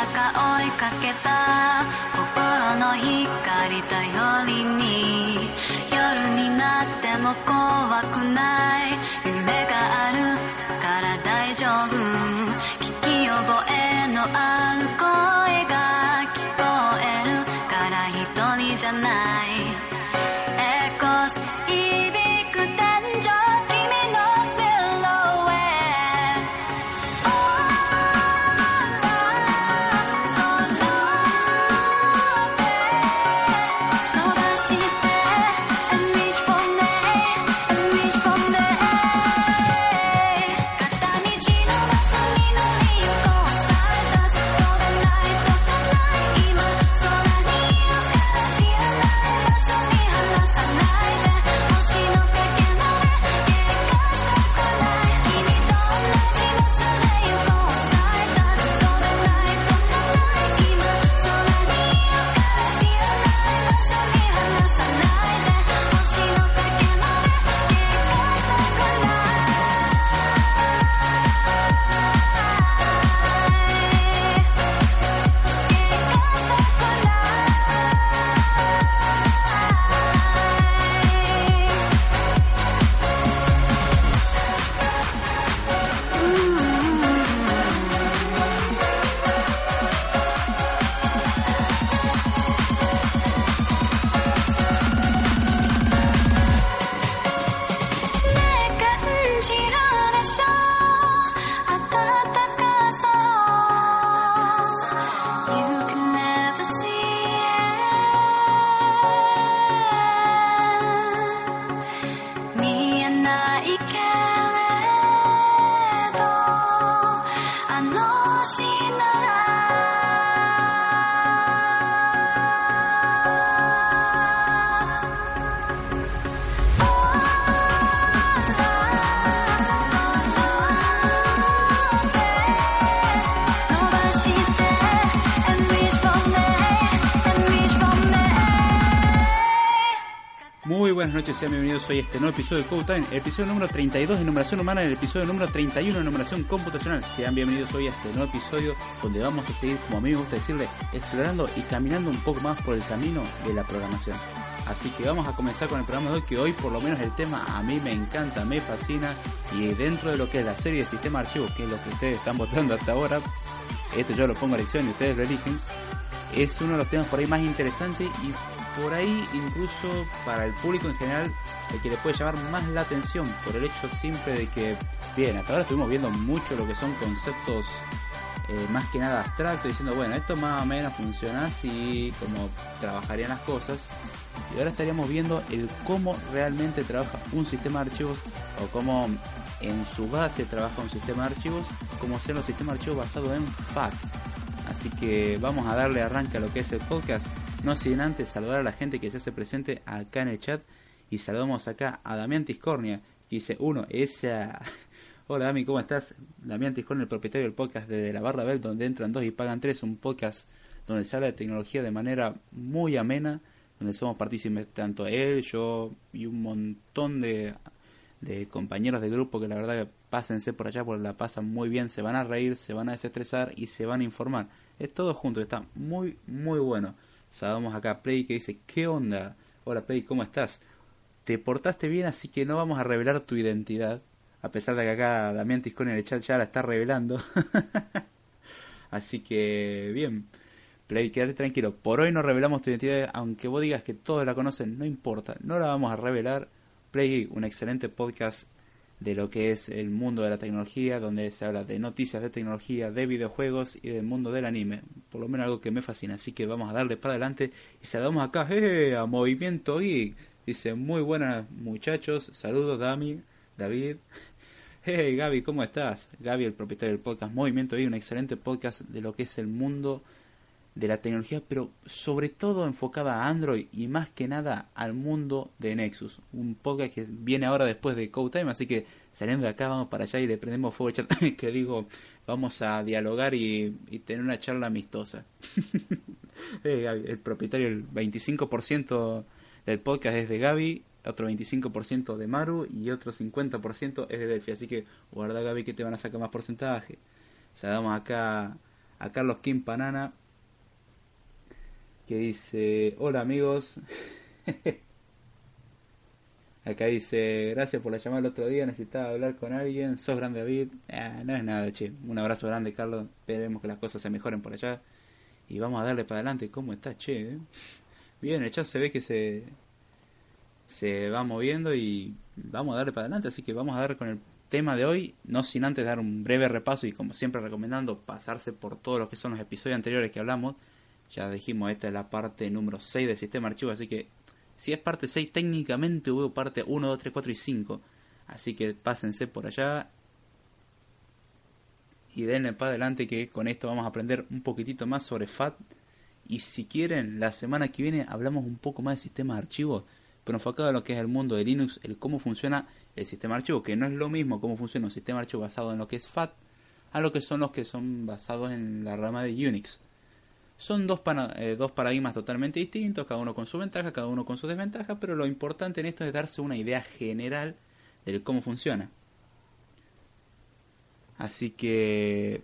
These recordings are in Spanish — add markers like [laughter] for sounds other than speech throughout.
中追いかけた。心の光頼りに。夜になっても怖くない。夢があるから大丈夫。Muy buenas noches, sean bienvenidos hoy a este nuevo episodio de Code Time, el episodio número 32 de numeración humana el episodio número 31 de numeración computacional. Sean bienvenidos hoy a este nuevo episodio donde vamos a seguir, como a mí me gusta decirle, explorando y caminando un poco más por el camino de la programación. Así que vamos a comenzar con el programa de hoy, que hoy por lo menos el tema a mí me encanta, me fascina y dentro de lo que es la serie de sistema de archivos, que es lo que ustedes están votando hasta ahora, esto yo lo pongo a elección y ustedes lo eligen, es uno de los temas por ahí más interesantes y por ahí incluso para el público en general el que le puede llamar más la atención por el hecho simple de que, bien, hasta ahora estuvimos viendo mucho lo que son conceptos eh, más que nada abstractos, diciendo, bueno, esto más o menos funciona así, como trabajarían las cosas. Y ahora estaríamos viendo el cómo realmente trabaja un sistema de archivos o cómo en su base trabaja un sistema de archivos, como ser los sistemas de archivos basados en FAT. Así que vamos a darle arranque a lo que es el podcast. No sin antes saludar a la gente que se hace presente acá en el chat. Y saludamos acá a Damián Tiscornia, que dice, uno, esa... [laughs] Hola Dami, ¿cómo estás? Damián Tiscornia, el propietario del podcast de La Barra Bell, donde entran dos y pagan tres. Un podcast donde se habla de tecnología de manera muy amena, donde somos partícipes tanto él, yo y un montón de, de compañeros de grupo que la verdad que pásense por allá porque la pasan muy bien, se van a reír, se van a desestresar y se van a informar. Es todo junto, está muy, muy bueno. Saludamos acá a Play que dice, ¿qué onda? Hola Play, ¿cómo estás? Te portaste bien, así que no vamos a revelar tu identidad. A pesar de que acá Damián Tiscón en el chat ya la está revelando. [laughs] así que, bien. Play, quédate tranquilo. Por hoy no revelamos tu identidad, aunque vos digas que todos la conocen, no importa. No la vamos a revelar. Play, un excelente podcast de lo que es el mundo de la tecnología, donde se habla de noticias de tecnología, de videojuegos y del mundo del anime. Por lo menos algo que me fascina. Así que vamos a darle para adelante y saludamos acá ¡eh! a Movimiento Geek. Dice, muy buenas muchachos, saludos Dami, David. [laughs] Hey Gaby, ¿cómo estás? Gaby, el propietario del podcast Movimiento y un excelente podcast de lo que es el mundo de la tecnología, pero sobre todo enfocada a Android y más que nada al mundo de Nexus. Un podcast que viene ahora después de Code Time, así que saliendo de acá vamos para allá y le prendemos fuego chat, [laughs] que digo, vamos a dialogar y, tener una charla amistosa. [laughs] Gaby, el propietario, el 25% del podcast es de Gaby, otro 25% de Maru y otro 50% es de Delphi. Así que guarda Gaby que te van a sacar más porcentaje. Saludamos acá a Carlos Kim Panana que dice, hola amigos. [laughs] Acá dice, gracias por la llamada el otro día, necesitaba hablar con alguien, sos grande David. Ah, no es nada, che. Un abrazo grande Carlos, esperemos que las cosas se mejoren por allá. Y vamos a darle para adelante. ¿Cómo está, che? Bien, el chat se ve que se, se va moviendo y vamos a darle para adelante. Así que vamos a dar con el tema de hoy, no sin antes dar un breve repaso y como siempre recomendando pasarse por todos los que son los episodios anteriores que hablamos. Ya dijimos, esta es la parte número 6 del sistema archivo, así que si es parte 6, técnicamente hubo parte 1, 2, 3, 4 y 5. Así que pásense por allá y denle para adelante que con esto vamos a aprender un poquitito más sobre FAT. Y si quieren, la semana que viene hablamos un poco más de sistemas de archivos, pero enfocado en lo que es el mundo de Linux, el cómo funciona el sistema de archivo, que no es lo mismo cómo funciona un sistema de archivo basado en lo que es FAT, a lo que son los que son basados en la rama de Unix. Son dos, pana- eh, dos paradigmas totalmente distintos, cada uno con su ventaja, cada uno con su desventaja, pero lo importante en esto es darse una idea general del cómo funciona. Así que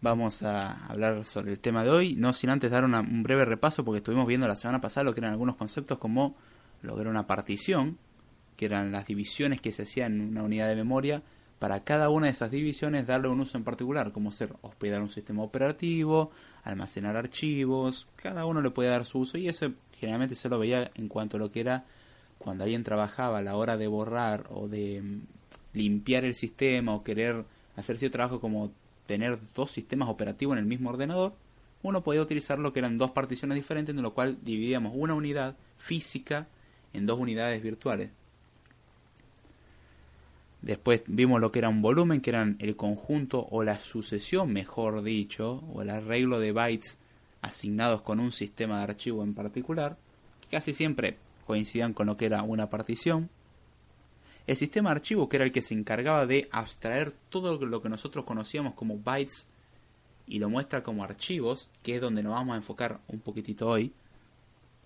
vamos a hablar sobre el tema de hoy, no sin antes dar un breve repaso, porque estuvimos viendo la semana pasada lo que eran algunos conceptos como lo que era una partición, que eran las divisiones que se hacían en una unidad de memoria, para cada una de esas divisiones darle un uso en particular, como ser hospedar un sistema operativo, almacenar archivos, cada uno le podía dar su uso y ese generalmente se lo veía en cuanto a lo que era cuando alguien trabajaba a la hora de borrar o de mm, limpiar el sistema o querer hacer cierto trabajo como tener dos sistemas operativos en el mismo ordenador, uno podía utilizar lo que eran dos particiones diferentes, en lo cual dividíamos una unidad física en dos unidades virtuales. Después vimos lo que era un volumen, que eran el conjunto o la sucesión, mejor dicho, o el arreglo de bytes asignados con un sistema de archivo en particular, que casi siempre coincidían con lo que era una partición. El sistema de archivo, que era el que se encargaba de abstraer todo lo que nosotros conocíamos como bytes y lo muestra como archivos, que es donde nos vamos a enfocar un poquitito hoy.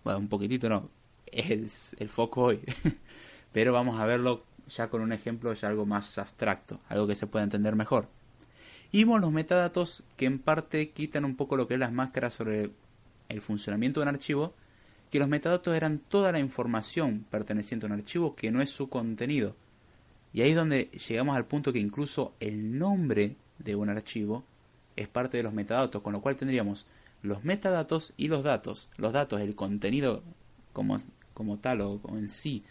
Bueno, un poquitito no, es el foco hoy. [laughs] Pero vamos a verlo ya con un ejemplo ya algo más abstracto, algo que se pueda entender mejor. Y los metadatos que en parte quitan un poco lo que es las máscaras sobre el funcionamiento de un archivo, que los metadatos eran toda la información perteneciente a un archivo que no es su contenido. Y ahí es donde llegamos al punto que incluso el nombre de un archivo es parte de los metadatos, con lo cual tendríamos los metadatos y los datos. Los datos, el contenido como, como tal o en sí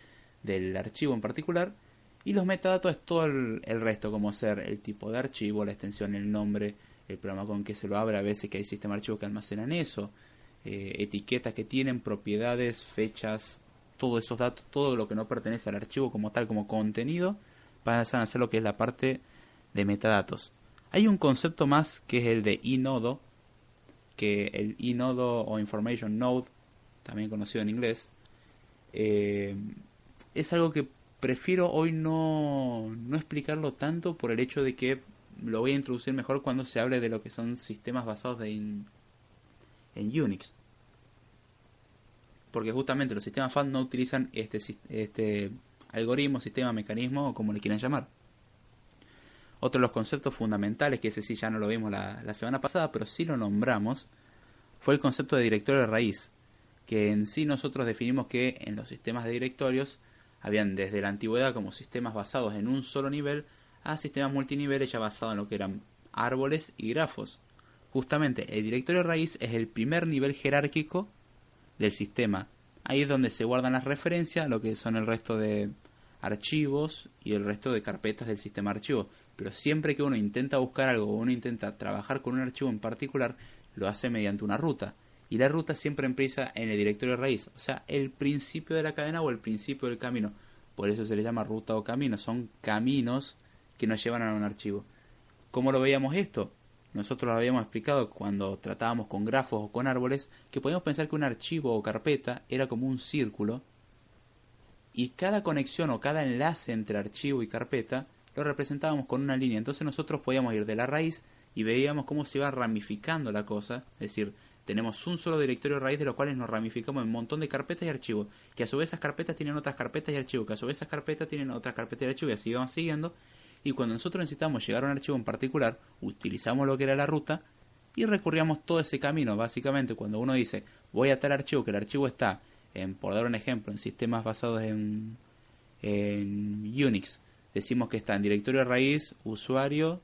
del archivo en particular, y los metadatos es todo el, resto, como ser el tipo de archivo, la extensión, el nombre, el programa con que se lo abre, a veces que hay sistemas de archivos que almacenan eso, eh, etiquetas que tienen propiedades, fechas, todos esos datos, todo lo que no pertenece al archivo como tal, como contenido, pasan a ser lo que es la parte de metadatos. Hay un concepto más que es el de inodo, que el inodo o information node, también conocido en inglés, eh, es algo que prefiero hoy no, no explicarlo tanto por el hecho de que lo voy a introducir mejor cuando se hable de lo que son sistemas basados de en Unix. Porque justamente los sistemas FAT no utilizan este, este algoritmo, sistema, mecanismo o como le quieran llamar. Otro de los conceptos fundamentales, que ese sí ya no lo vimos la, la semana pasada, pero sí lo nombramos, fue el concepto de directorio de raíz, que en sí nosotros definimos que en los sistemas de directorios habían desde la antigüedad como sistemas basados en un solo nivel a sistemas multiniveles ya basados en lo que eran árboles y grafos. Justamente el directorio raíz es el primer nivel jerárquico del sistema. Ahí es donde se guardan las referencias, lo que son el resto de archivos y el resto de carpetas del sistema de. Pero siempre que uno intenta buscar algo o uno intenta trabajar con un archivo en particular, lo hace mediante una ruta. Y la ruta siempre empieza en el directorio raíz, o sea, el principio de la cadena o el principio del camino. Por eso se le llama ruta o camino. Son caminos que nos llevan a un archivo. ¿Cómo lo veíamos esto? Nosotros lo habíamos explicado cuando tratábamos con grafos o con árboles, que podíamos pensar que un archivo o carpeta era como un círculo y cada conexión o cada enlace entre archivo y carpeta lo representábamos con una línea. Entonces nosotros podíamos ir de la raíz y veíamos cómo se iba ramificando la cosa. Es decir, tenemos un solo directorio raíz de los cuales nos ramificamos en un montón de carpetas y archivos. Que a su vez esas carpetas tienen otras carpetas y archivos. Que a su vez esas carpetas tienen otras carpetas y archivos. Y así vamos siguiendo. Y cuando nosotros necesitamos llegar a un archivo en particular, utilizamos lo que era la ruta y recorríamos todo ese camino. Básicamente, cuando uno dice voy a tal archivo, que el archivo está, en, por dar un ejemplo, en sistemas basados en, en Unix, decimos que está en directorio raíz, usuario,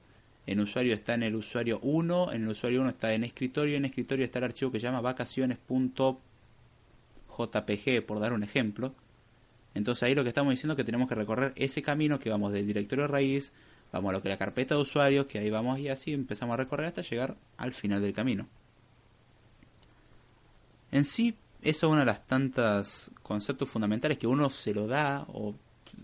en usuario está en el usuario 1, en el usuario 1 está en escritorio, en escritorio está el archivo que se llama vacaciones.jpg, por dar un ejemplo. Entonces ahí lo que estamos diciendo es que tenemos que recorrer ese camino que vamos del directorio raíz, vamos a lo que la carpeta de usuarios, que ahí vamos y así empezamos a recorrer hasta llegar al final del camino. En sí, eso es uno de las tantas conceptos fundamentales que uno se lo da o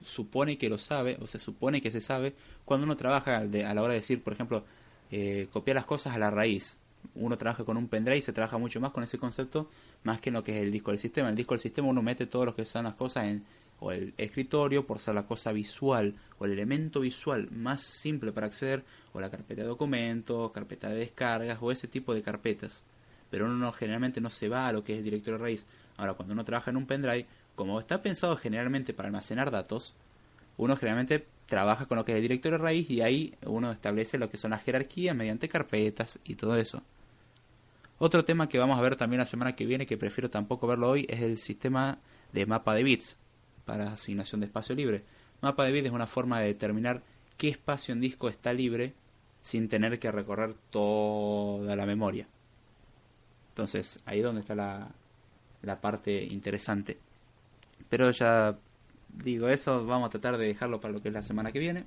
supone que lo sabe o se supone que se sabe cuando uno trabaja de- a la hora de decir, por ejemplo, eh, copiar las cosas a la raíz. Uno trabaja con un pendrive y se trabaja mucho más con ese concepto más que en lo que es el disco del sistema. El disco del sistema uno mete todo lo que son las cosas en o el escritorio por ser la cosa visual o el elemento visual más simple para acceder o la carpeta de documentos, carpeta de descargas o ese tipo de carpetas pero uno no- generalmente no se va a lo que es el directorio raíz. Ahora, cuando uno trabaja en un pendrive, como está pensado generalmente para almacenar datos, uno generalmente trabaja con lo que es el directorio raíz y ahí uno establece lo que son las jerarquías mediante carpetas y todo eso. Otro tema que vamos a ver también la semana que viene, que prefiero tampoco verlo hoy, es el sistema de mapa de bits para asignación de espacio libre. Mapa de bits es una forma de determinar qué espacio en disco está libre sin tener que recorrer toda la memoria. Entonces, ahí es donde está la, la parte interesante. Pero ya digo eso, vamos a tratar de dejarlo para lo que es la semana que viene.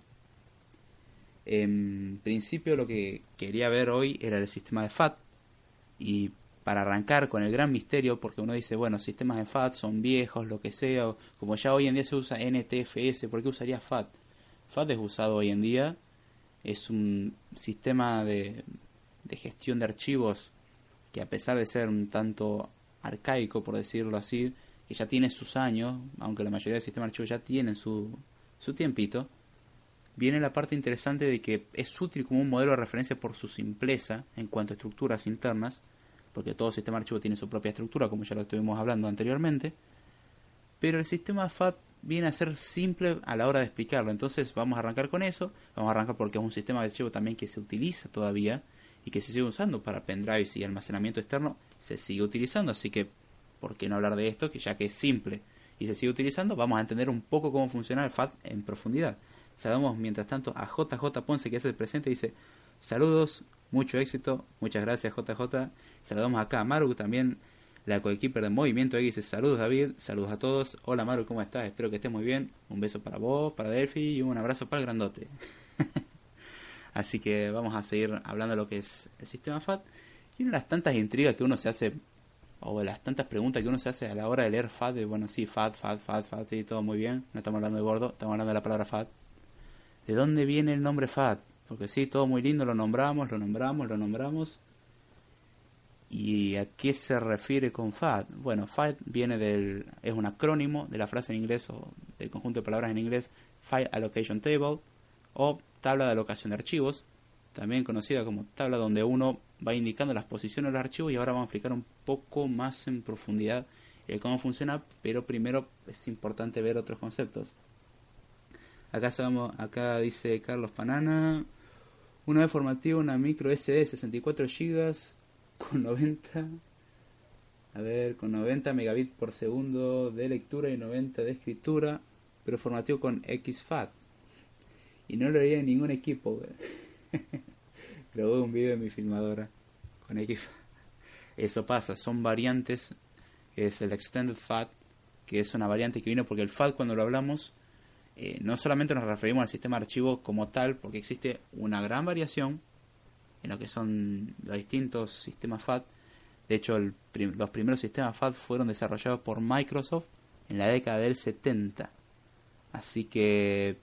En principio lo que quería ver hoy era el sistema de FAT. Y para arrancar con el gran misterio, porque uno dice, bueno, sistemas de FAT son viejos, lo que sea, como ya hoy en día se usa NTFS, ¿por qué usaría FAT? FAT es usado hoy en día, es un sistema de, de gestión de archivos que a pesar de ser un tanto arcaico, por decirlo así, que ya tiene sus años, aunque la mayoría de sistemas de archivos ya tienen su, su tiempito, viene la parte interesante de que es útil como un modelo de referencia por su simpleza en cuanto a estructuras internas, porque todo sistema de archivo tiene su propia estructura, como ya lo estuvimos hablando anteriormente, pero el sistema FAT viene a ser simple a la hora de explicarlo, entonces vamos a arrancar con eso, vamos a arrancar porque es un sistema de archivo también que se utiliza todavía y que se sigue usando para pendrives y almacenamiento externo, se sigue utilizando, así que ¿por qué no hablar de esto? Que ya que es simple y se sigue utilizando, vamos a entender un poco cómo funciona el FAT en profundidad. Saludamos mientras tanto a JJ Ponce que es el presente, dice saludos, mucho éxito, muchas gracias JJ. Saludamos acá a Maru también, la coequiper de Movimiento X, dice saludos David, saludos a todos. Hola Maru, ¿cómo estás? Espero que estés muy bien. Un beso para vos, para Delphi y un abrazo para el grandote. [laughs] Así que vamos a seguir hablando de lo que es el sistema FAT. Y una de las tantas intrigas que uno se hace, o las tantas preguntas que uno se hace a la hora de leer FAT, de bueno, sí, FAT, FAT, FAT, FAT, sí, todo muy bien. No estamos hablando de gordo, estamos hablando de la palabra FAT. ¿De dónde viene el nombre FAT? Porque sí, todo muy lindo, lo nombramos, lo nombramos, lo nombramos. ¿Y a qué se refiere con FAT? Bueno, FAT viene del, es un acrónimo de la frase en inglés o del conjunto de palabras en inglés File Allocation Table o tabla de alocación de archivos, también conocida como tabla donde uno va indicando las posiciones de los archivos y ahora vamos a explicar un poco más en profundidad el cómo funciona, pero primero es importante ver otros conceptos. Acá, sabemos, acá dice Carlos Panana, una vez formativa, una micro SD 64 GB con 90 a ver, con 90 megabits por segundo de lectura y 90 de escritura, pero formativo con XFAT. Y no lo haría en ningún equipo. [laughs] Grabé un video en mi filmadora con XFAT. Eso pasa, son variantes, es el Extended FAT, que es una variante que vino porque el FAT cuando lo hablamos, eh, no solamente nos referimos al sistema de archivo como tal, porque existe una gran variación en lo que son los distintos sistemas FAT. De hecho, los primeros sistemas FAT fueron desarrollados por Microsoft en la década del 70. Así que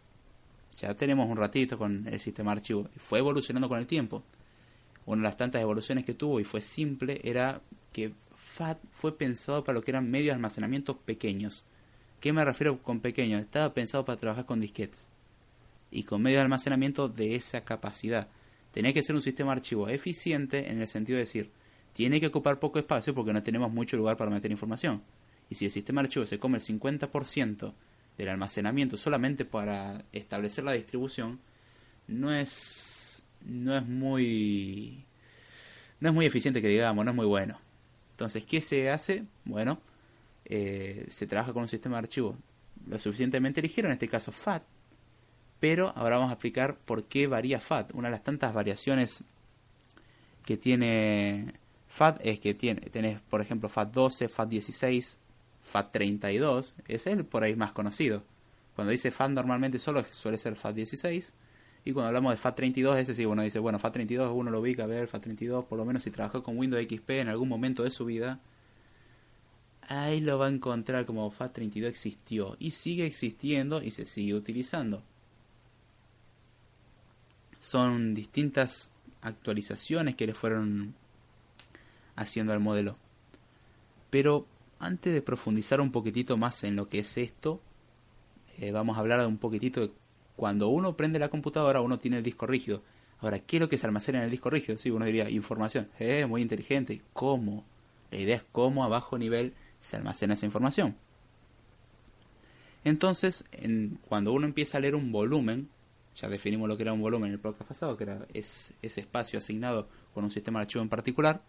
ya tenemos un ratito con el sistema archivo. Fue evolucionando con el tiempo. Una de las tantas evoluciones que tuvo y fue simple era que FAT fue pensado para lo que eran medios de almacenamiento pequeños. ¿Qué me refiero con pequeños? Estaba pensado para trabajar con disquetes y con medios de almacenamiento de esa capacidad. Tenía que ser un sistema archivo eficiente en el sentido de decir, tiene que ocupar poco espacio porque no tenemos mucho lugar para meter información. Y si el sistema archivo se come el 50% del almacenamiento solamente para establecer la distribución, no es no es muy no es muy eficiente que digamos, no es muy bueno. Entonces, ¿qué se hace? Bueno, eh, se trabaja con un sistema de archivo lo suficientemente ligero, en este caso FAT, pero ahora vamos a explicar por qué varía FAT. Una de las tantas variaciones que tiene FAT es que tiene, tenés, por ejemplo, FAT12, FAT16, FAT32, es el por ahí más conocido. Cuando dice FAT normalmente solo suele ser FAT16, y cuando hablamos de FAT32, ese sí, uno dice, bueno, FAT32 uno lo ubica, a ver, FAT32, por lo menos si trabajó con Windows XP en algún momento de su vida, ahí lo va a encontrar como FAT32 existió, y sigue existiendo y se sigue utilizando son distintas actualizaciones que le fueron haciendo al modelo. Pero antes de profundizar un poquitito más en lo que es esto, eh, vamos a hablar un poquitito de cuando uno prende la computadora, uno tiene el disco rígido. Ahora, ¿qué es lo que se almacena en el disco rígido? Sí, uno diría información. Eh, muy inteligente. ¿Cómo? La idea es cómo a bajo nivel se almacena esa información. Entonces, en, cuando uno empieza a leer un volumen, ya definimos lo que era un volumen en el podcast pasado, que era es, ese espacio asignado con un sistema de archivo en particular.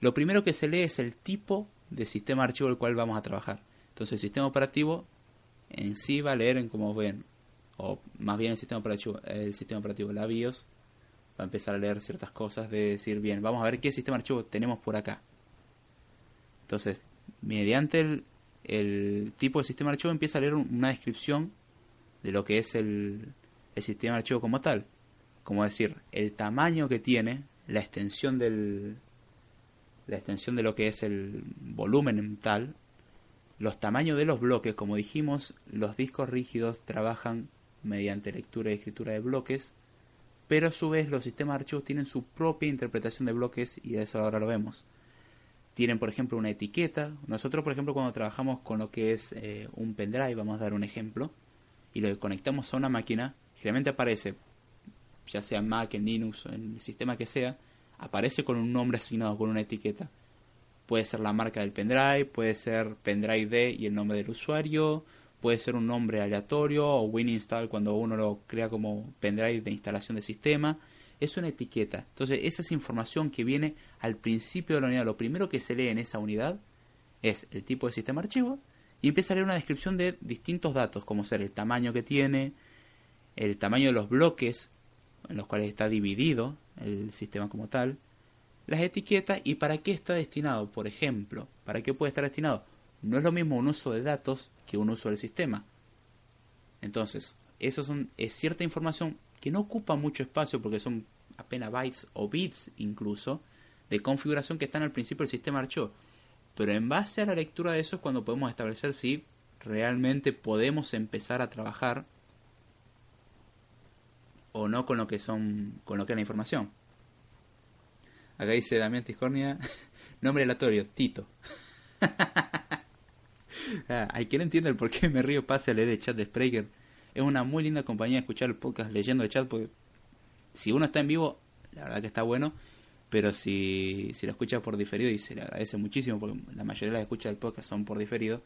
Lo primero que se lee es el tipo de sistema archivo el cual vamos a trabajar. Entonces el sistema operativo en sí va a leer en como ven, o más bien el sistema operativo, el sistema operativo, la BIOS, va a empezar a leer ciertas cosas de decir, bien, vamos a ver qué sistema archivo tenemos por acá. Entonces, mediante el, el tipo de sistema archivo empieza a leer una descripción de lo que es el, el sistema archivo como tal. Como decir, el tamaño que tiene, la extensión del la extensión de lo que es el volumen en tal, los tamaños de los bloques, como dijimos, los discos rígidos trabajan mediante lectura y escritura de bloques, pero a su vez los sistemas de archivos tienen su propia interpretación de bloques y eso ahora lo vemos. Tienen, por ejemplo, una etiqueta. Nosotros, por ejemplo, cuando trabajamos con lo que es eh, un pendrive, vamos a dar un ejemplo, y lo conectamos a una máquina, generalmente aparece, ya sea en Mac, en Linux, en el sistema que sea, aparece con un nombre asignado, con una etiqueta. Puede ser la marca del pendrive, puede ser pendrive D y el nombre del usuario, puede ser un nombre aleatorio o WinInstall cuando uno lo crea como pendrive de instalación de sistema. Es una etiqueta. Entonces, esa es información que viene al principio de la unidad. Lo primero que se lee en esa unidad es el tipo de sistema archivo y empieza a leer una descripción de distintos datos, como ser el tamaño que tiene, el tamaño de los bloques en los cuales está dividido el sistema como tal, las etiquetas y para qué está destinado. Por ejemplo, ¿para qué puede estar destinado? No es lo mismo un uso de datos que un uso del sistema. Entonces, eso son, es cierta información que no ocupa mucho espacio porque son apenas bytes o bits incluso de configuración que están al principio del sistema archivo. Pero en base a la lectura de eso es cuando podemos establecer si realmente podemos empezar a trabajar o no con lo que son con lo que es la información. Acá dice Damián Tiscornia, [laughs] nombre aleatorio, Tito. [laughs] ah, hay quien entiende el por qué me río pase a leer el chat de Spreaker. Es una muy linda compañía escuchar el podcast leyendo el chat porque si uno está en vivo, la verdad que está bueno, pero si, si lo escucha por diferido y se le agradece muchísimo porque la mayoría de las escuchas del podcast son por diferido,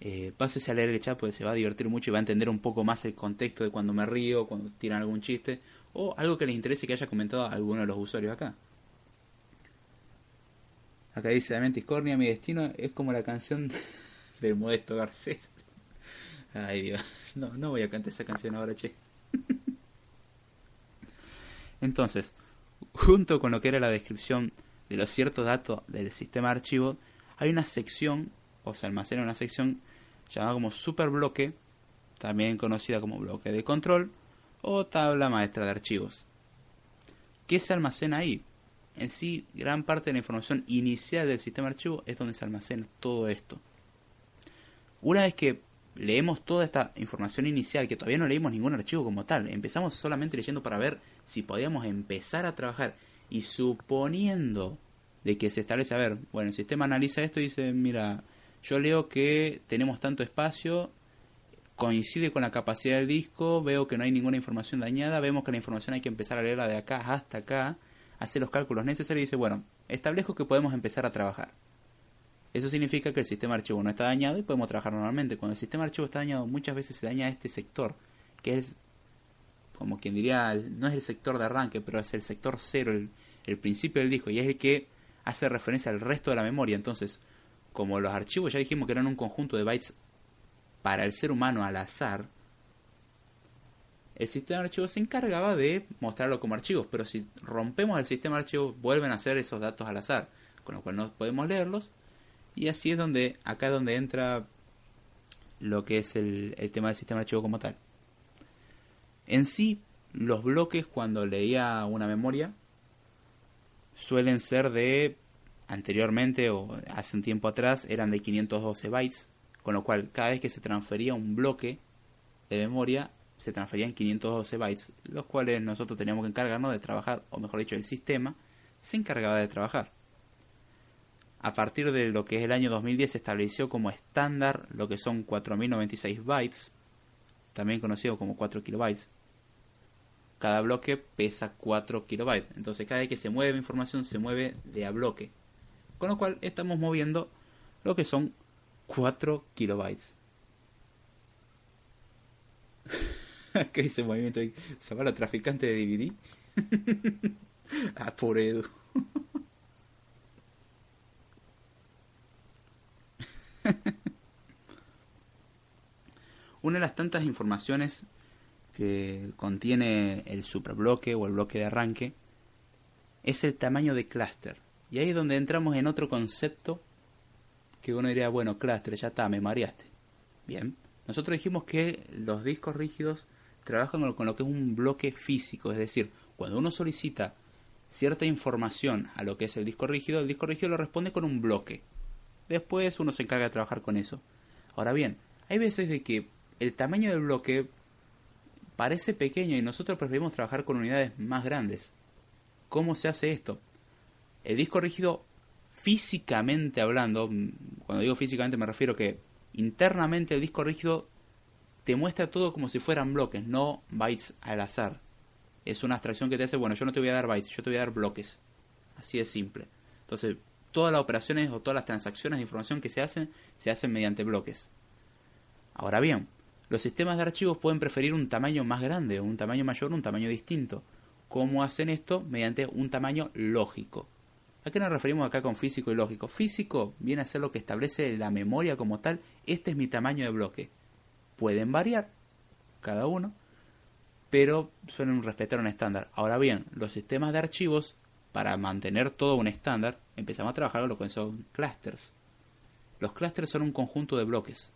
eh, pásese a leer el chat porque se va a divertir mucho y va a entender un poco más el contexto de cuando me río, cuando tiran algún chiste o algo que les interese que haya comentado alguno de los usuarios acá. Acá dice Damián Tiscornia, mi destino es como la canción [laughs] del modesto Garcés. Ay Dios, no, no voy a cantar esa canción ahora, che. Entonces, junto con lo que era la descripción de los ciertos datos del sistema de archivo, hay una sección, o se almacena una sección llamada como superbloque, también conocida como bloque de control o tabla maestra de archivos. ¿Qué se almacena ahí? En sí, gran parte de la información inicial del sistema de archivo es donde se almacena todo esto. Una vez que leemos toda esta información inicial, que todavía no leímos ningún archivo como tal, empezamos solamente leyendo para ver si podíamos empezar a trabajar y suponiendo de que se establece, a ver, bueno, el sistema analiza esto y dice, mira, yo leo que tenemos tanto espacio, coincide con la capacidad del disco, veo que no hay ninguna información dañada, vemos que la información hay que empezar a leerla de acá hasta acá, hace los cálculos necesarios y dice, bueno, establezco que podemos empezar a trabajar. Eso significa que el sistema archivo no está dañado y podemos trabajar normalmente. Cuando el sistema archivo está dañado, muchas veces se daña este sector, que es, como quien diría, no es el sector de arranque, pero es el sector cero, el, el principio del disco, y es el que hace referencia al resto de la memoria. Entonces, como los archivos ya dijimos que eran un conjunto de bytes para el ser humano al azar, el sistema de archivos se encargaba de mostrarlo como archivos, pero si rompemos el sistema de archivos vuelven a ser esos datos al azar, con lo cual no podemos leerlos y así es donde acá es donde entra lo que es el, el tema del sistema de archivo como tal. En sí, los bloques cuando leía una memoria suelen ser de anteriormente o hace un tiempo atrás eran de 512 bytes, con lo cual cada vez que se transfería un bloque de memoria se transferían 512 bytes, los cuales nosotros teníamos que encargarnos de trabajar, o mejor dicho, el sistema se encargaba de trabajar. A partir de lo que es el año 2010 se estableció como estándar lo que son 4096 bytes, también conocido como 4 kilobytes. Cada bloque pesa 4 kilobytes, entonces cada vez que se mueve información se mueve de a bloque. Con lo cual estamos moviendo lo que son 4 kilobytes. [laughs] ¿Qué dice el movimiento? ¿Se va la traficante de DVD? [laughs] ah, por Edu. [laughs] Una de las tantas informaciones que contiene el superbloque o el bloque de arranque es el tamaño de clúster. Y ahí es donde entramos en otro concepto que uno diría, bueno, clúster, ya está, me mareaste. Bien, nosotros dijimos que los discos rígidos trabajan con lo que es un bloque físico, es decir, cuando uno solicita cierta información a lo que es el disco rígido, el disco rígido lo responde con un bloque. Después uno se encarga de trabajar con eso. Ahora bien, hay veces de que el tamaño del bloque parece pequeño y nosotros preferimos trabajar con unidades más grandes. ¿Cómo se hace esto? El disco rígido, físicamente hablando, mm, cuando digo físicamente me refiero que internamente el disco rígido te muestra todo como si fueran bloques, no bytes al azar. Es una abstracción que te hace, bueno, yo no te voy a dar bytes, yo te voy a dar bloques. Así de simple. Entonces, todas las operaciones o todas las transacciones de información que se hacen, se hacen mediante bloques. Ahora bien, los sistemas de archivos pueden preferir un tamaño más grande, un tamaño mayor, un tamaño distinto. ¿Cómo hacen esto? Mediante un tamaño lógico. ¿A qué nos referimos acá con físico y lógico? Físico viene a ser lo que establece la memoria como tal. Este es mi tamaño de bloque. Pueden variar cada uno, pero suelen respetar un estándar. Ahora bien, los sistemas de archivos, para mantener todo un estándar, empezamos a trabajar con lo que son clusters. Los clusters son un conjunto de bloques.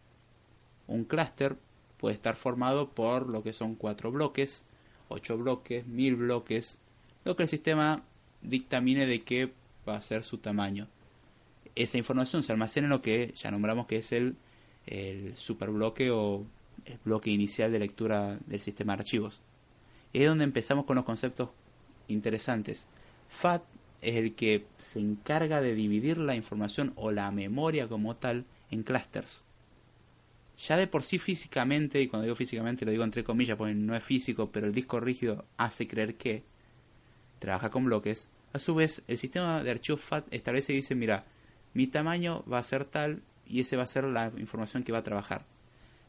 Un clúster puede estar formado por lo que son cuatro bloques, ocho bloques, mil bloques, lo que el sistema dictamine de qué va a ser su tamaño. Esa información se almacena en lo que ya nombramos que es el, superbloque o el bloque inicial de lectura del sistema de archivos. Es donde empezamos con los conceptos interesantes. FAT es el que se encarga de dividir la información o la memoria como tal en clusters. Ya de por sí físicamente, y cuando digo físicamente lo digo entre comillas porque no es físico, pero el disco rígido hace creer que trabaja con bloques. A su vez, el sistema de archivos FAT establece y dice, mira, mi tamaño va a ser tal y ese va a ser la información que va a trabajar.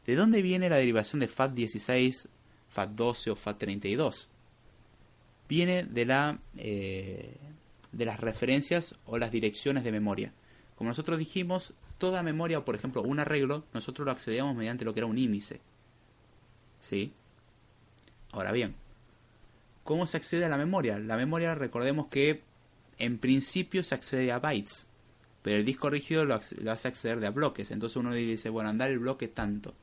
¿De dónde viene la derivación de FAT16, FAT12 o FAT32? Viene de, la, eh, de las referencias o las direcciones de memoria. Como nosotros dijimos, toda memoria, por ejemplo un arreglo, nosotros lo accedíamos mediante lo que era un índice. ¿Sí? Ahora bien, ¿cómo se accede a la memoria? La memoria, recordemos que en principio se accede a bytes, pero el disco rígido lo, hace acceder de a bloques. Entonces uno dice, bueno, andar el bloque tanto.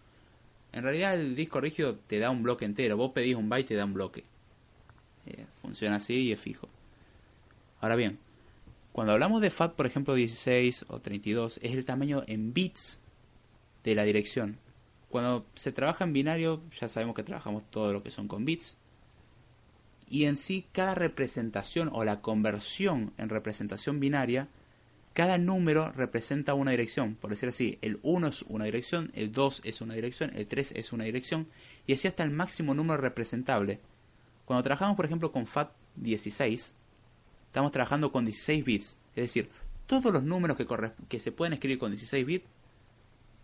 En realidad el disco rígido te da un bloque entero. Vos pedís un byte y te da un bloque. Eh, funciona así y es fijo. Ahora bien, cuando hablamos de FAT, por ejemplo, 16 o 32, es el tamaño en bits de la dirección. Cuando se trabaja en binario, ya sabemos que trabajamos todo lo que son con bits. Y en sí, cada representación o la conversión en representación binaria, cada número representa una dirección. Por decir así, el 1 es una dirección, el 2 es una dirección, el 3 es una dirección, y así hasta el máximo número representable. Cuando trabajamos, por ejemplo, con FAT16, estamos trabajando con 16 bits. Es decir, todos los números que, que se pueden escribir con 16 bits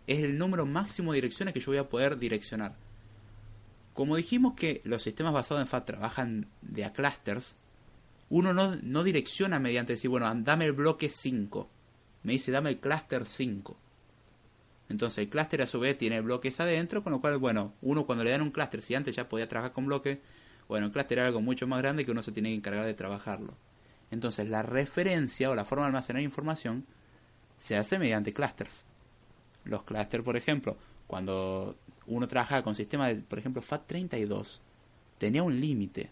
es el número máximo de direcciones que yo voy a poder direccionar. Como dijimos que los sistemas basados en FAT trabajan de a clusters, uno no, no direcciona mediante decir, bueno, dame el bloque 5. Me dice, dame el cluster 5. Entonces el clúster a su vez tiene bloques adentro, con lo cual, bueno, uno cuando le dan un clúster, si antes ya podía trabajar con bloques, bueno, el clúster era algo mucho más grande que uno se tiene que encargar de trabajarlo. Entonces la referencia o la forma de almacenar información se hace mediante clusters. Los clusters, por ejemplo, cuando uno trabajaba con sistemas, de, por ejemplo, FAT32, tenía un límite,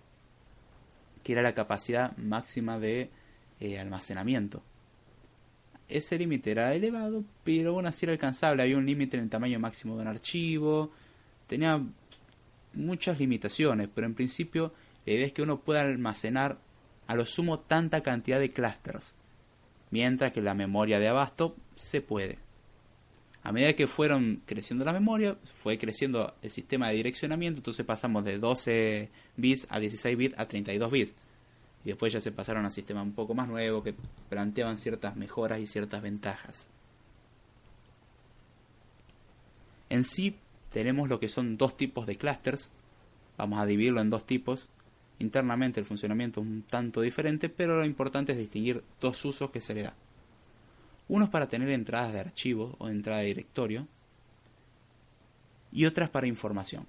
que era la capacidad máxima de eh, almacenamiento. Ese límite era elevado, pero aún así era alcanzable. Había un límite en el tamaño máximo de un archivo. Tenía muchas limitaciones, pero en principio la idea es que uno pueda almacenar a lo sumo tanta cantidad de clusters, mientras que la memoria de abasto se puede. A medida que fueron creciendo la memoria, fue creciendo el sistema de direccionamiento, entonces pasamos de 12 bits a 16 bits a 32 bits. Y después ya se pasaron a sistemas un poco más nuevos que planteaban ciertas mejoras y ciertas ventajas. En sí tenemos lo que son dos tipos de clusters. Vamos a dividirlo en dos tipos. Internamente el funcionamiento es un tanto diferente, pero lo importante es distinguir dos usos que se le da. Uno es para tener entradas de archivo o entrada de directorio y otras para información.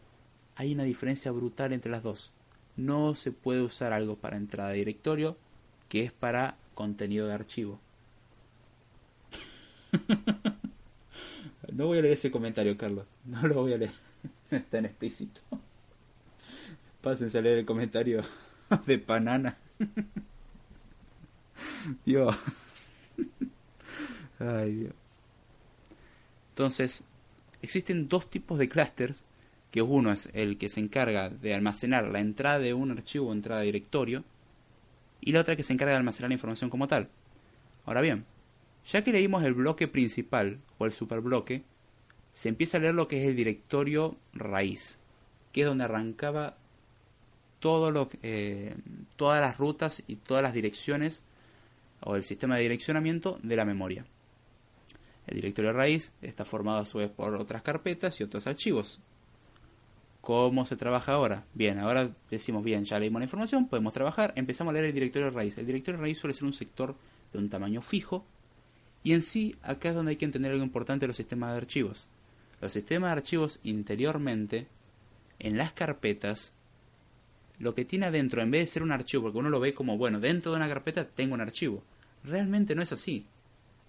Hay una diferencia brutal entre las dos. No se puede usar algo para entrada de directorio que es para contenido de archivo. [laughs] no voy a leer ese comentario, Carlos. No lo voy a leer. [laughs] Está en explícito. Pásense a leer el comentario [laughs] de Panana. Dios. Ay, Dios. Entonces, existen dos tipos de clusters, que uno es el que se encarga de almacenar la entrada de un archivo o entrada de directorio, y la otra que se encarga de almacenar la información como tal. Ahora bien, ya que leímos el bloque principal o el superbloque, se empieza a leer lo que es el directorio raíz, que es donde arrancaba todo lo, eh, todas las rutas y todas las direcciones o el sistema de direccionamiento de la memoria. El directorio raíz está formado a su vez por otras carpetas y otros archivos. ¿Cómo se trabaja ahora? Bien, ahora decimos, bien, ya leímos la información, podemos trabajar, empezamos a leer el directorio raíz. El directorio raíz suele ser un sector de un tamaño fijo y en sí acá es donde hay que entender algo importante de los sistemas de archivos. Los sistemas de archivos interiormente, en las carpetas, lo que tiene adentro, en vez de ser un archivo, porque uno lo ve como, bueno, dentro de una carpeta tengo un archivo. Realmente no es así.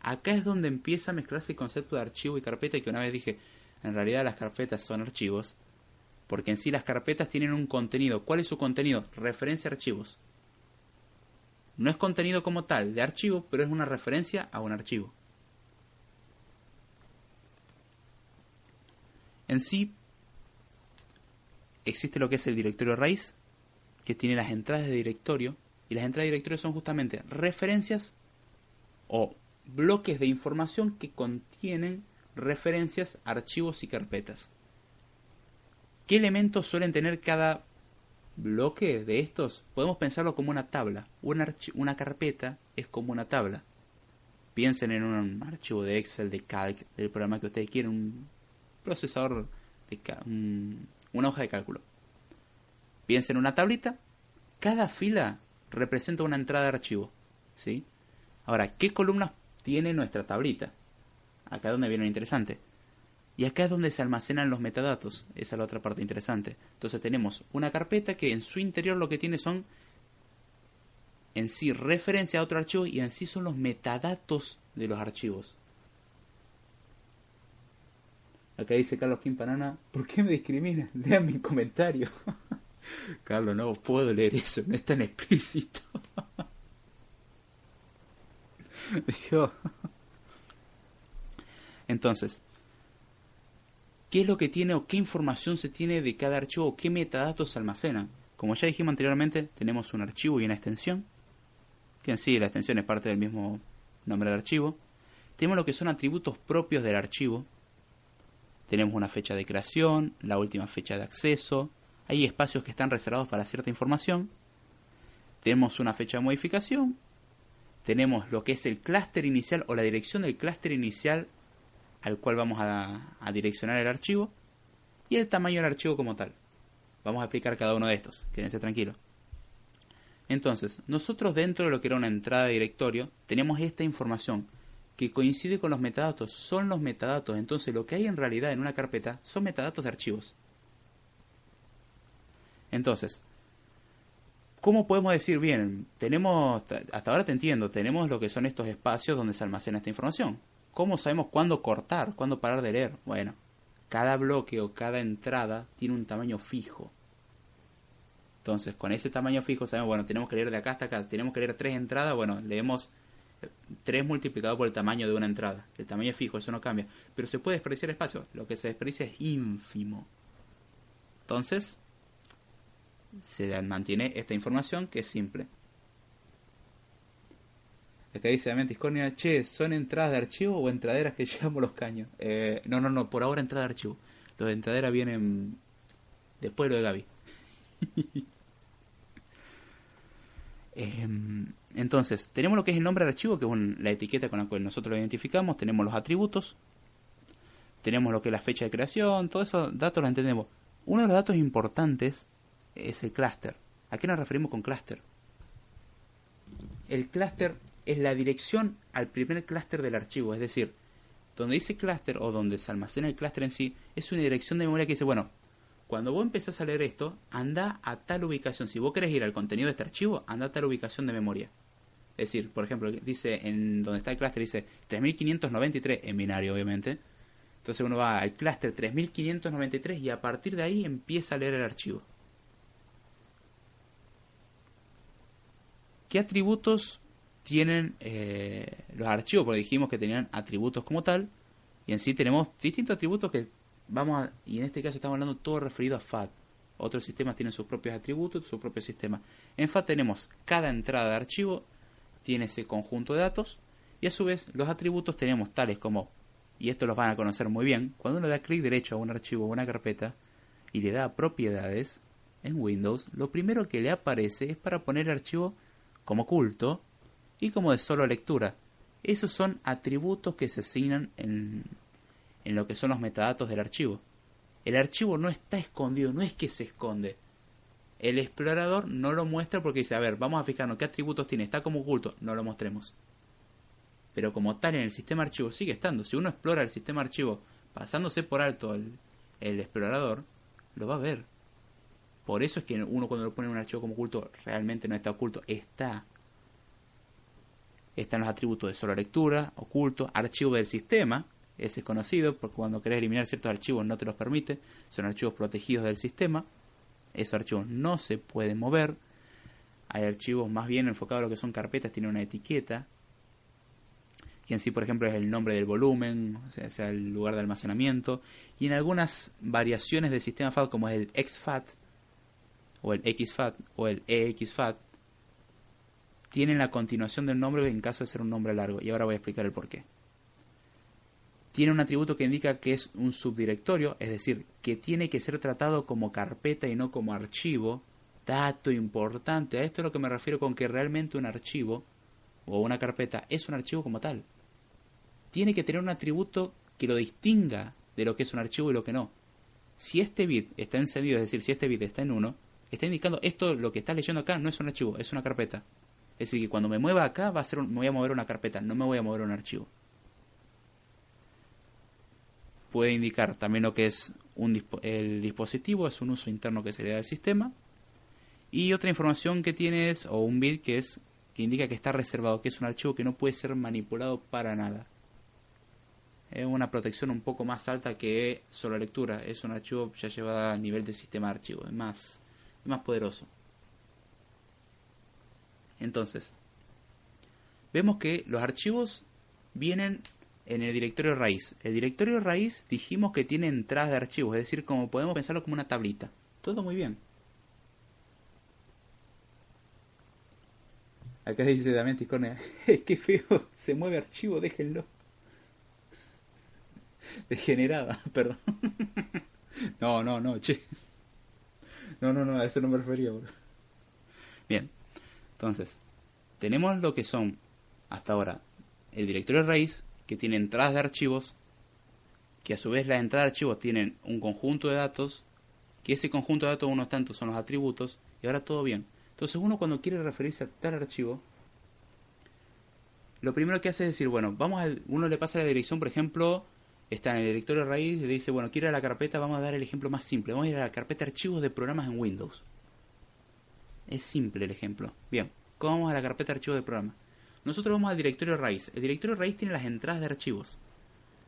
Acá es donde empieza a mezclarse el concepto de archivo y carpeta que una vez dije, en realidad las carpetas son archivos, porque en sí las carpetas tienen un contenido. ¿Cuál es su contenido? Referencia a archivos. No es contenido como tal de archivo, pero es una referencia a un archivo. En sí, existe lo que es el directorio raíz, que tiene las entradas de directorio, y las entradas de directorio son justamente referencias o bloques de información que contienen referencias, archivos y carpetas. ¿Qué elementos suelen tener cada bloque de estos? Podemos pensarlo como una tabla. Una, una carpeta es como una tabla. Piensen en un archivo de Excel, de Calc, del programa que ustedes quieren, un procesador, de un- una hoja de cálculo. Piensen en una tablita. Cada fila representa una entrada de archivo. ¿sí? Ahora, ¿qué columnas tiene nuestra tablita? Acá es donde viene lo interesante. Y acá es donde se almacenan los metadatos. Esa es la otra parte interesante. Entonces tenemos una carpeta que en su interior lo que tiene son en sí referencia a otro archivo y en sí son los metadatos de los archivos. Acá dice Carlos Quimpanana, ¿por qué me discriminan? [laughs] Lean mi comentario. [laughs] Carlos, no puedo leer eso, no es tan explícito. [laughs] [laughs] Entonces, qué es lo que tiene o qué información se tiene de cada archivo o qué metadatos se almacenan. Como ya dijimos anteriormente, tenemos un archivo y una extensión, que en sí la extensión es parte del mismo nombre del archivo. Tenemos lo que son atributos propios del archivo. Tenemos una fecha de creación, la última fecha de acceso. Hay espacios que están reservados para cierta información. Tenemos una fecha de modificación. Tenemos lo que es el clúster inicial o la dirección del clúster inicial al cual vamos a, direccionar el archivo. Y el tamaño del archivo como tal. Vamos a explicar cada uno de estos. Quédense tranquilos. Entonces, nosotros dentro de lo que era una entrada de directorio, tenemos esta información que coincide con los metadatos. Son los metadatos. Entonces, lo que hay en realidad en una carpeta son metadatos de archivos. Entonces, ¿cómo podemos decir bien? Tenemos, hasta ahora te entiendo, tenemos lo que son estos espacios donde se almacena esta información. ¿Cómo sabemos cuándo cortar, cuándo parar de leer? Bueno, cada bloque o cada entrada tiene un tamaño fijo. Entonces, con ese tamaño fijo sabemos, bueno, tenemos que leer de acá hasta acá. Tenemos que leer tres entradas, bueno, leemos 3 multiplicado por el tamaño de una entrada. El tamaño es fijo, eso no cambia. Pero se puede desperdiciar espacio. Lo que se desperdicia es ínfimo. Entonces, se mantiene esta información que es simple. Acá dice Damián che, ¿son entradas de archivo o entraderas que [laughs] llevamos los caños? Eh, no, no, no, por ahora entrada de archivo. Los de entradera vienen después de lo de Gaby. [laughs] Em, entonces, tenemos lo que es el nombre del archivo, que es la etiqueta con la cual nosotros lo identificamos. Tenemos los atributos. Tenemos lo que es la fecha de creación. Todos esos datos los entendemos. Uno de los datos importantes es el clúster. ¿A qué nos referimos con clúster? El clúster es la dirección al primer clúster del archivo. Es decir, donde dice clúster o donde se almacena el clúster en sí, es una dirección de memoria que dice, bueno, cuando vos empezás a leer esto, anda a tal ubicación. Si vos querés ir al contenido de este archivo, anda a tal ubicación de memoria. Es decir, por ejemplo, dice en donde está el clúster, dice 3593 en binario, obviamente. Entonces uno va al clúster 3593 y a partir de ahí empieza a leer el archivo. ¿Qué atributos tienen eh, los archivos? Porque dijimos que tenían atributos como tal. Y en sí tenemos distintos atributos que vamos a... Y en este caso estamos hablando todo referido a FAT. Otros sistemas tienen sus propios atributos, su propio sistema. En FAT tenemos cada entrada de archivo, tiene ese conjunto de datos. Y a su vez los atributos tenemos tales como, y esto los van a conocer muy bien, cuando uno da clic derecho a un archivo o una carpeta y le da propiedades en Windows, lo primero que le aparece es para poner archivo como oculto y como de solo lectura. Esos son atributos que se asignan en, en lo que son los metadatos del archivo. El archivo no está escondido, no es que se esconde. El explorador no lo muestra porque dice, a ver, vamos a fijarnos qué atributos tiene, está como oculto, no lo mostremos. Pero como tal en el sistema archivo sigue estando. Si uno explora el sistema archivo pasándose por alto el explorador, lo va a ver. Por eso es que uno cuando lo pone en un archivo como oculto realmente no está oculto, está. Están los atributos de solo lectura, oculto, archivo del sistema, ese es conocido porque cuando querés eliminar ciertos archivos no te los permite, son archivos protegidos del sistema, esos archivos no se pueden mover, hay archivos más bien enfocados a lo que son carpetas, tienen una etiqueta, que en sí por ejemplo es el nombre del volumen, o sea, el lugar de almacenamiento, y en algunas variaciones del sistema FAT como es el XFAT, o el XFAT, o el EXFAT, tienen la continuación del nombre en caso de ser un nombre largo, y ahora voy a explicar el porqué. Tiene un atributo que indica que es un subdirectorio, es decir, que tiene que ser tratado como carpeta y no como archivo. Dato importante, a esto es lo que me refiero con que realmente un archivo o una carpeta es un archivo como tal. Tiene que tener un atributo que lo distinga de lo que es un archivo y lo que no. Si este bit está encendido, es decir, si este bit está en 1, está indicando esto, lo que estás leyendo acá, no es un archivo, es una carpeta. Es decir, que cuando me mueva acá, va a ser un- me voy a mover una carpeta, no me voy a mover un archivo. Puede indicar también lo que es un el dispositivo, es un uso interno que se le da al sistema. Y otra información que tiene es, o un bit que es, que indica que está reservado, que es un archivo que no puede ser manipulado para nada. Es una protección un poco más alta que solo lectura. Es un archivo ya llevado a nivel de sistema archivo. Es más, más poderoso. Entonces, vemos que los archivos vienen en el directorio raíz. El directorio raíz dijimos que tiene entradas de archivos, es decir, como podemos pensarlo como una tablita. Todo muy bien. Acá dice Damián Tiscornia, [laughs] qué feo, se mueve archivo, déjenlo. Degenerada, [laughs] perdón. No, no, no, che. No, no, no, a eso no me refería. Bien, entonces, tenemos lo que son, hasta ahora, el directorio raíz, que tiene entradas de archivos, que a su vez las entradas de archivos tienen un conjunto de datos, que ese conjunto de datos, unos tantos son los atributos, y ahora todo bien. Entonces uno cuando quiere referirse a tal archivo, lo primero que hace es decir, bueno, vamos al, uno le pasa la dirección, por ejemplo, está en el directorio raíz y dice, bueno, quiero ir a la carpeta, vamos a dar el ejemplo más simple, vamos a ir a la carpeta archivos de programas en Windows. Es simple el ejemplo. Bien, ¿cómo vamos a la carpeta archivos de programas? Nosotros vamos al directorio raíz. El directorio raíz tiene las entradas de archivos.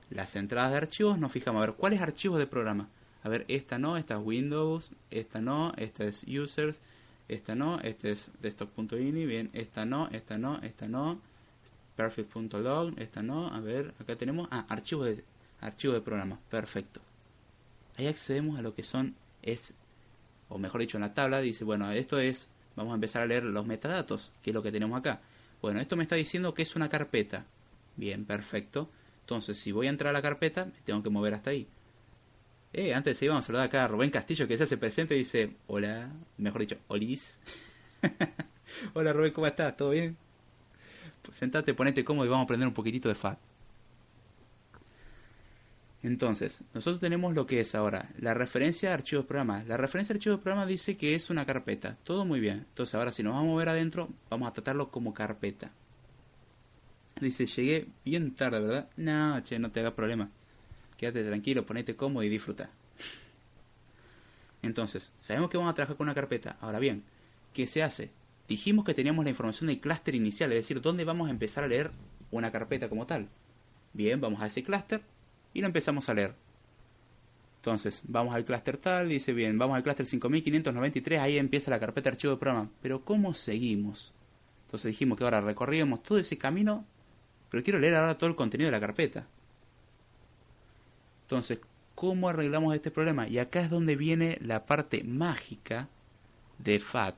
Las entradas de archivos nos fijamos a ver cuáles archivos de programa. A ver, esta no, esta es Windows, esta no, esta es Users, esta no, esta es desktop.ini, bien, esta no, esta no, esta no, perfect.log, esta no, a ver, acá tenemos, ah, archivos de, archivos de programa, perfecto. Ahí accedemos a lo que son, es, o mejor dicho, en la tabla dice, bueno, esto es, vamos a empezar a leer los metadatos, que es lo que tenemos acá. Bueno, esto me está diciendo que es una carpeta. Bien, perfecto. Entonces, si voy a entrar a la carpeta, me tengo que mover hasta ahí. Eh, antes de íbamos a saludar acá a Rubén Castillo, que se hace presente y dice, hola, mejor dicho, olis. [laughs] hola Rubén, ¿cómo estás? ¿Todo bien? Pues sentate, ponete cómodo y vamos a aprender un poquitito de FAT. Entonces, nosotros tenemos lo que es ahora la referencia de archivos programa. La referencia de archivos programa dice que es una carpeta. Todo muy bien. Entonces, ahora si nos vamos a mover adentro, vamos a tratarlo como carpeta. Dice, llegué bien tarde, ¿verdad? No, che, no te hagas problema. Quédate tranquilo, ponete cómodo y disfruta. Entonces, sabemos que vamos a trabajar con una carpeta. Ahora bien, ¿qué se hace? Dijimos que teníamos la información del clúster inicial, es decir, dónde vamos a empezar a leer una carpeta como tal. Bien, vamos a ese clúster y lo empezamos a leer. Entonces, vamos al clúster tal, dice bien, vamos al clúster 5593, ahí empieza la carpeta de archivo de programa. Pero ¿cómo seguimos? Entonces dijimos que ahora recorríamos todo ese camino, pero quiero leer ahora todo el contenido de la carpeta. Entonces, ¿cómo arreglamos este problema? Y acá es donde viene la parte mágica de FAT.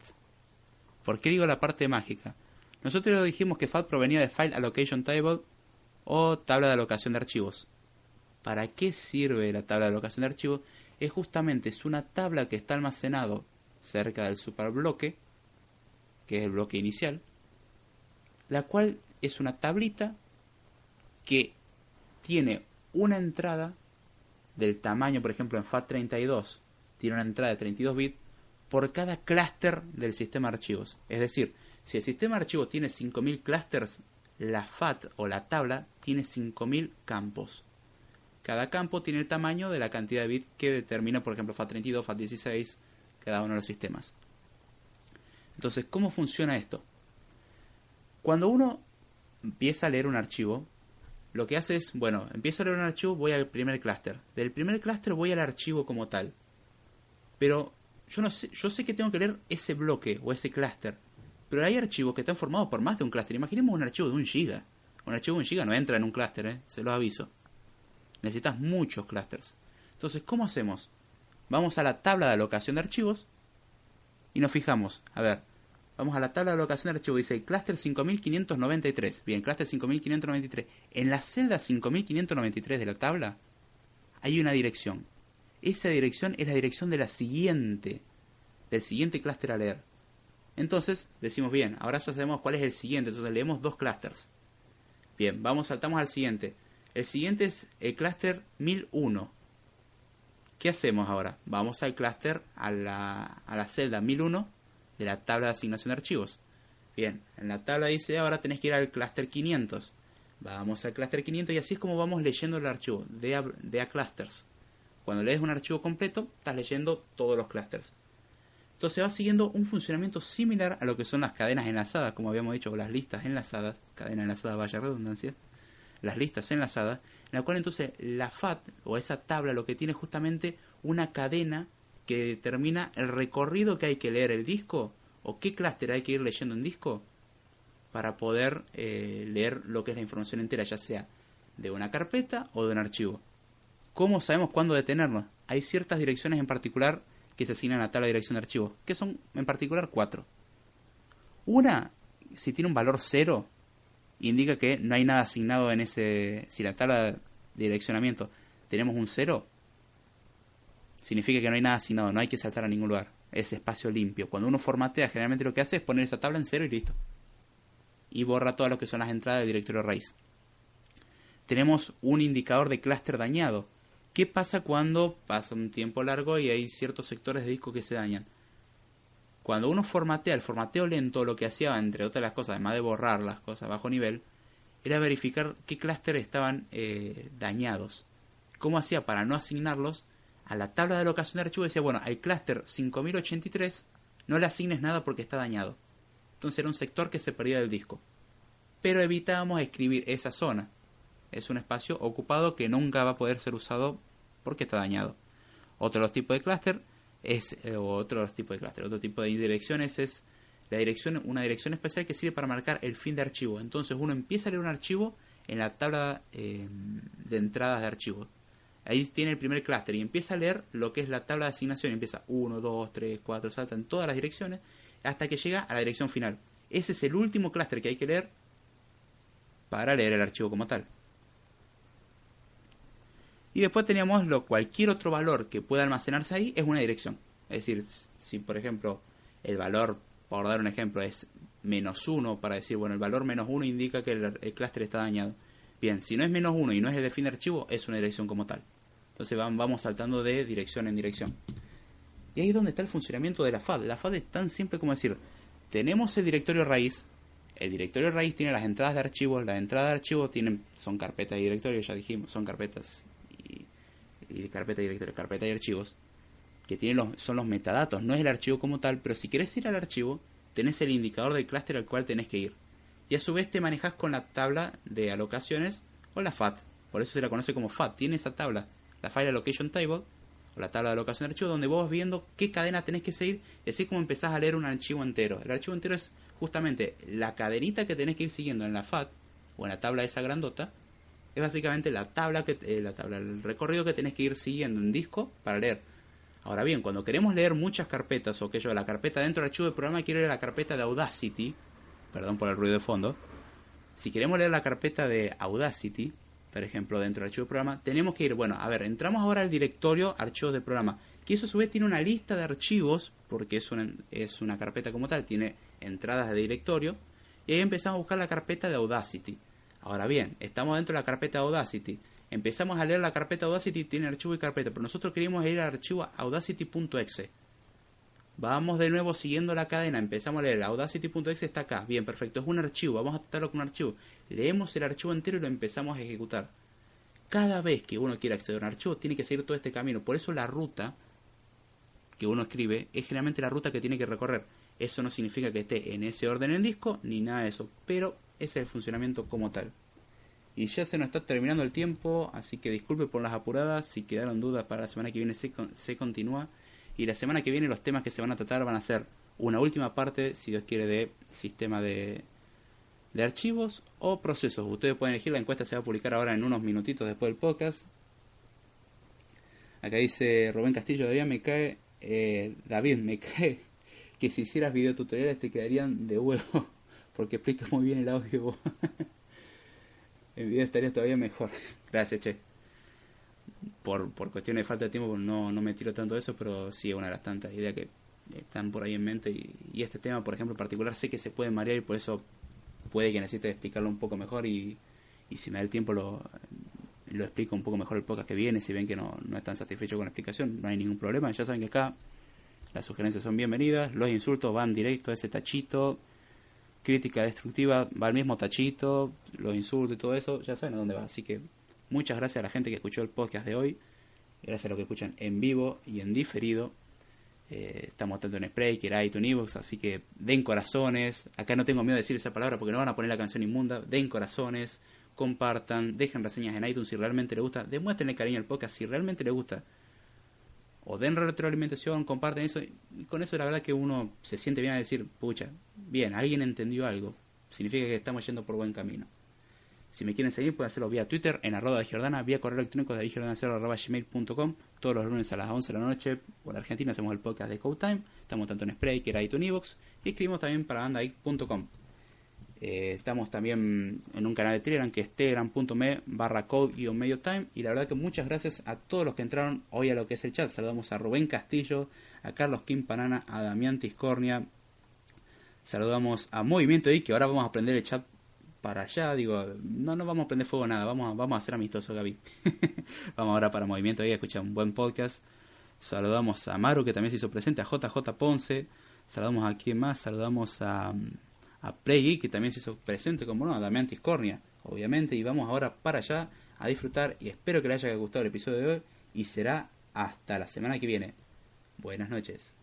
¿Por qué digo la parte mágica? Nosotros dijimos que FAT provenía de File Allocation Table o tabla de alocación de archivos. ¿Para qué sirve la tabla de alocación de archivos? Es justamente es una tabla que está almacenado cerca del superbloque, que es el bloque inicial, la cual es una tablita que tiene una entrada del tamaño, por ejemplo, en FAT32 tiene una entrada de 32 bits por cada clúster del sistema de archivos. Es decir, si el sistema de archivos tiene 5000 clústeres, la FAT o la tabla tiene 5000 campos. Cada campo tiene el tamaño de la cantidad de bits que determina, por ejemplo, FAT32, FAT16, cada uno de los sistemas. Entonces, ¿cómo funciona esto? Cuando uno empieza a leer un archivo, lo que hace es, bueno, empiezo a leer un archivo, voy al primer clúster. Del primer clúster voy al archivo como tal. Pero yo no sé, yo sé que tengo que leer ese bloque o ese clúster. Pero hay archivos que están formados por más de un clúster. Imaginemos un archivo de un giga. Un archivo de un giga no entra en un clúster, ¿eh? se los aviso. Necesitas muchos clústeres. Entonces, ¿cómo hacemos? Vamos a la tabla de alocación de archivos y nos fijamos. A ver, vamos a la tabla de alocación de archivos. Dice clúster 5593. Bien, clúster 5593. En la celda 5593 de la tabla hay una dirección. Esa dirección es la dirección de la siguiente, del siguiente clúster a leer. Entonces, decimos bien, ahora ya sabemos cuál es el siguiente. Entonces leemos dos clústeres. Bien, vamos, saltamos al siguiente. El siguiente es el clúster 1001. ¿Qué hacemos ahora? Vamos al clúster, a la, a la celda 1001 de la tabla de asignación de archivos. Bien, en la tabla dice ahora tenés que ir al clúster 500. Vamos al clúster 500 y así es como vamos leyendo el archivo de a, a clusters. Cuando lees un archivo completo, estás leyendo todos los clusters. Entonces va siguiendo un funcionamiento similar a lo que son las cadenas enlazadas, como habíamos dicho, o las listas enlazadas, cadena enlazada, vaya redundancia, las listas enlazadas, en la cual entonces la FAT o esa tabla lo que tiene justamente una cadena que determina el recorrido que hay que leer el disco o qué clúster hay que ir leyendo en disco para poder eh, leer lo que es la información entera, ya sea de una carpeta o de un archivo. ¿Cómo sabemos cuándo detenernos? Hay ciertas direcciones en particular que se asignan a tabla de dirección de archivos, que son en particular cuatro. Una, si tiene un valor cero, indica que no hay nada asignado en ese... Si la tabla de direccionamiento tenemos un cero, significa que no hay nada asignado, no hay que saltar a ningún lugar. Es espacio limpio. Cuando uno formatea, generalmente lo que hace es poner esa tabla en cero y listo. Y borra todas lo que son las entradas del directorio raíz. Tenemos un indicador de clúster dañado. ¿Qué pasa cuando pasa un tiempo largo y hay ciertos sectores de disco que se dañan? Cuando uno formatea, el formateo lento lo que hacía, entre otras las cosas, además de borrar las cosas a bajo nivel, era verificar qué clústeres estaban eh, dañados. ¿Cómo hacía para no asignarlos? A la tabla de alocación de archivos decía, bueno, al clúster 5083 no le asignes nada porque está dañado. Entonces era un sector que se perdía del disco. Pero evitábamos escribir esa zona. Es un espacio ocupado que nunca va a poder ser usado porque está dañado. Otro tipos de clúster es eh, otro tipos de clúster, otro tipo de direcciones es la dirección, una dirección especial que sirve para marcar el fin de archivo. Entonces uno empieza a leer un archivo en la tabla eh, de entradas de archivo. Ahí tiene el primer clúster y empieza a leer lo que es la tabla de asignación. Empieza 1, 2, 3, 4, salta en todas las direcciones hasta que llega a la dirección final. Ese es el último clúster que hay que leer para leer el archivo como tal. Y después teníamos lo, cualquier otro valor que pueda almacenarse ahí es una dirección. Es decir, si por ejemplo el valor, por dar un ejemplo, es menos 1 para decir, bueno, el valor menos 1 indica que el, clúster está dañado. Bien, si no es menos 1 y no es el de fin de archivo, es una dirección como tal. Entonces vamos saltando de dirección en dirección. Y ahí es donde está el funcionamiento de la FAD. La FAD es tan simple como decir, tenemos el directorio raíz, el directorio raíz tiene las entradas de archivos, las entradas de archivos tienen, son carpetas y directorios, ya dijimos, son carpetas y carpeta y directorio, carpeta y archivos, que tienen los, son los metadatos, no es el archivo como tal, pero si querés ir al archivo, tenés el indicador del clúster al cual tenés que ir. Y a su vez te manejas con la tabla de alocaciones o la FAT, por eso se la conoce como FAT, tiene esa tabla, la File Allocation Table, o la tabla de alocación de archivo, donde vos vas viendo qué cadena tenés que seguir, y así como empezás a leer un archivo entero. El archivo entero es justamente la cadenita que tenés que ir siguiendo en la FAT, o en la tabla esa grandota, es básicamente la tabla, que, eh, la tabla, el recorrido que tenés que ir siguiendo en disco para leer. Ahora bien, cuando queremos leer muchas carpetas, o que yo, la carpeta dentro del archivo de programa, quiero leer la carpeta de Audacity, perdón por el ruido de fondo, si queremos leer la carpeta de Audacity, por ejemplo, dentro del archivo de programa, tenemos que ir, bueno, a ver, entramos ahora al directorio archivos de programa, que eso a su vez tiene una lista de archivos, porque es una, es una carpeta como tal, tiene entradas de directorio, y ahí empezamos a buscar la carpeta de Audacity. Ahora bien, estamos dentro de la carpeta Audacity, empezamos a leer la carpeta Audacity, tiene archivo y carpeta, pero nosotros queríamos ir al archivo audacity.exe. Vamos de nuevo siguiendo la cadena, empezamos a leer audacity.exe está acá, bien, perfecto, es un archivo, vamos a tratarlo como un archivo. Leemos el archivo entero y lo empezamos a ejecutar. Cada vez que uno quiere acceder a un archivo, tiene que seguir todo este camino. Por eso la ruta que uno escribe es generalmente la ruta que tiene que recorrer. Eso no significa que esté en ese orden en el disco, ni nada de eso, pero es el funcionamiento como tal. Y ya se nos está terminando el tiempo, así que disculpe por las apuradas, si quedaron dudas para la semana que viene se, se continúa. Y la semana que viene los temas que se van a tratar van a ser una última parte, si Dios quiere, de sistema de, de archivos o procesos. Ustedes pueden elegir, la encuesta se va a publicar ahora en unos minutitos después del podcast. Acá dice Rubén Castillo, David me cae, eh, David me cae [laughs] que si hicieras videotutoriales te quedarían de huevo, porque explicas [laughs] muy bien el audio. en video estaría todavía mejor. [laughs] Gracias, che. Por, por cuestiones de falta de tiempo no, no me tiro tanto de eso, pero sí es una de las tantas ideas que están por ahí en mente. Y, y este tema, por ejemplo, en particular, sé que se puede marear y por eso puede que necesite explicarlo un poco mejor. Y, y si me da el tiempo, lo, lo explico un poco mejor el podcast que viene. Si ven que no, no están satisfechos con la explicación, no hay ningún problema. Ya saben que acá las sugerencias son bienvenidas. Los insultos van directo a ese tachito. Crítica destructiva va al mismo tachito. Los insultos y todo eso, ya saben a dónde va. Así que muchas gracias a la gente que escuchó el podcast de hoy. Gracias a los que escuchan en vivo y en diferido. Eh, estamos tanto en Spreaker, iTunes, Evox, así que den corazones. Acá no tengo miedo de decir esa palabra porque no van a poner la canción inmunda. Den corazones, compartan, dejen reseñas en iTunes si realmente les gusta. Demuéstrenle cariño al podcast si realmente les gusta. O den retroalimentación, comparten eso. Y con eso la verdad que uno se siente bien a decir, pucha, bien, alguien entendió algo. Significa que estamos yendo por buen camino. Si me quieren seguir, pueden hacerlo vía Twitter, en arroba de Giordana, vía correo electrónico de gmail.com Todos los lunes a las 11 de la noche, por Argentina, hacemos el podcast de Code Time. Estamos tanto en Spreaker, iTunes, Evox. Y escribimos también para bandaik.com. Eh, estamos también en un canal de Telegram que es telegram.me barra code-medio time. Y la verdad que muchas gracias a todos los que entraron hoy a lo que es el chat. Saludamos a Rubén Castillo, a Carlos Quimpanana, a Damián Tiscornia. Saludamos a Movimiento I, que ahora vamos a aprender el chat para allá. Digo, no, no vamos a prender fuego nada. Vamos, vamos a ser amistosos, Gaby. [laughs] vamos ahora para Movimiento I a escuchar un buen podcast. Saludamos a Maru, que también se hizo presente, a JJ Ponce. Saludamos a quién más. Saludamos a, a Play que también se hizo presente, como no, a Damián Tiscornia, obviamente. Y vamos ahora para allá a disfrutar. Y espero que les haya gustado el episodio de hoy. Y será hasta la semana que viene. Buenas noches.